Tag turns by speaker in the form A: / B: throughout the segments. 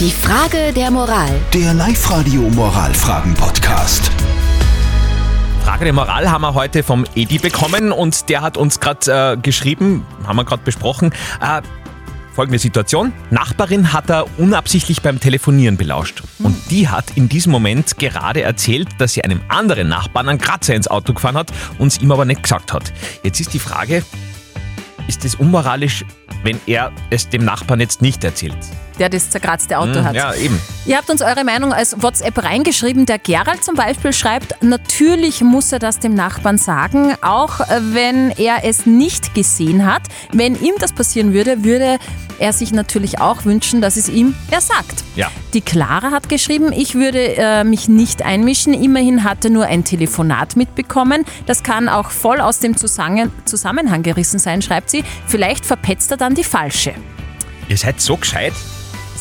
A: Die Frage der Moral.
B: Der Live-Radio Moralfragen-Podcast.
C: Frage der Moral haben wir heute vom Edi bekommen und der hat uns gerade äh, geschrieben, haben wir gerade besprochen. Äh, folgende Situation. Nachbarin hat er unabsichtlich beim Telefonieren belauscht. Und die hat in diesem Moment gerade erzählt, dass sie einem anderen Nachbarn einen Kratzer ins Auto gefahren hat und es ihm aber nicht gesagt hat. Jetzt ist die Frage, ist es unmoralisch, wenn er es dem Nachbarn jetzt nicht erzählt?
D: Der das zerkratzte Auto
C: Hm,
D: hat.
C: Ja, eben.
D: Ihr habt uns eure Meinung als WhatsApp reingeschrieben. Der Gerald zum Beispiel schreibt, natürlich muss er das dem Nachbarn sagen, auch äh, wenn er es nicht gesehen hat. Wenn ihm das passieren würde, würde er sich natürlich auch wünschen, dass es ihm er sagt.
C: Ja.
D: Die Clara hat geschrieben, ich würde äh, mich nicht einmischen. Immerhin hat er nur ein Telefonat mitbekommen. Das kann auch voll aus dem Zusammen Zusammenhang gerissen sein, schreibt sie. Vielleicht verpetzt er dann die falsche.
C: Ihr seid so gescheit.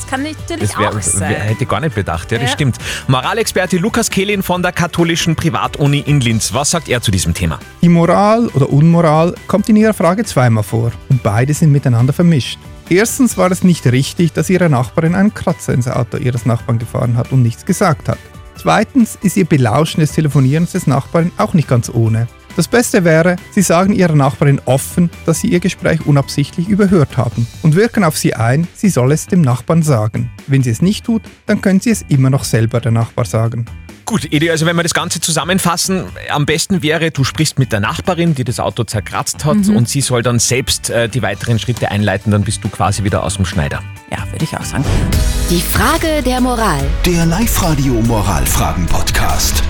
D: Das kann natürlich
C: Das wär,
D: auch sein.
C: wär, hätte ich gar nicht bedacht. Ja, das
D: Ja.
C: stimmt. Moralexperte Lukas Kehlin von der katholischen Privatuni in Linz. Was sagt er zu diesem Thema?
E: Die Moral oder Unmoral kommt in Ihrer Frage zweimal vor und beide sind miteinander vermischt. Erstens war es nicht richtig, dass Ihre Nachbarin einen Kratzer ins Auto Ihres Nachbarn gefahren hat und nichts gesagt hat. Zweitens ist Ihr Belauschen des Telefonierens des Nachbarn auch nicht ganz ohne. Das Beste wäre, Sie sagen Ihrer Nachbarin offen, dass Sie Ihr Gespräch unabsichtlich überhört haben und wirken auf sie ein, sie soll es dem Nachbarn sagen. Wenn sie es nicht tut, dann können Sie es immer noch selber der Nachbar sagen.
C: Gut, Edi, also wenn wir das Ganze zusammenfassen, am besten wäre, du sprichst mit der Nachbarin, die das Auto zerkratzt hat und sie soll dann selbst äh, die weiteren Schritte einleiten, dann bist du quasi wieder aus dem Schneider.
D: Ja, würde ich auch sagen.
A: Die Frage der Moral.
B: Der Live-Radio Moralfragen-Podcast.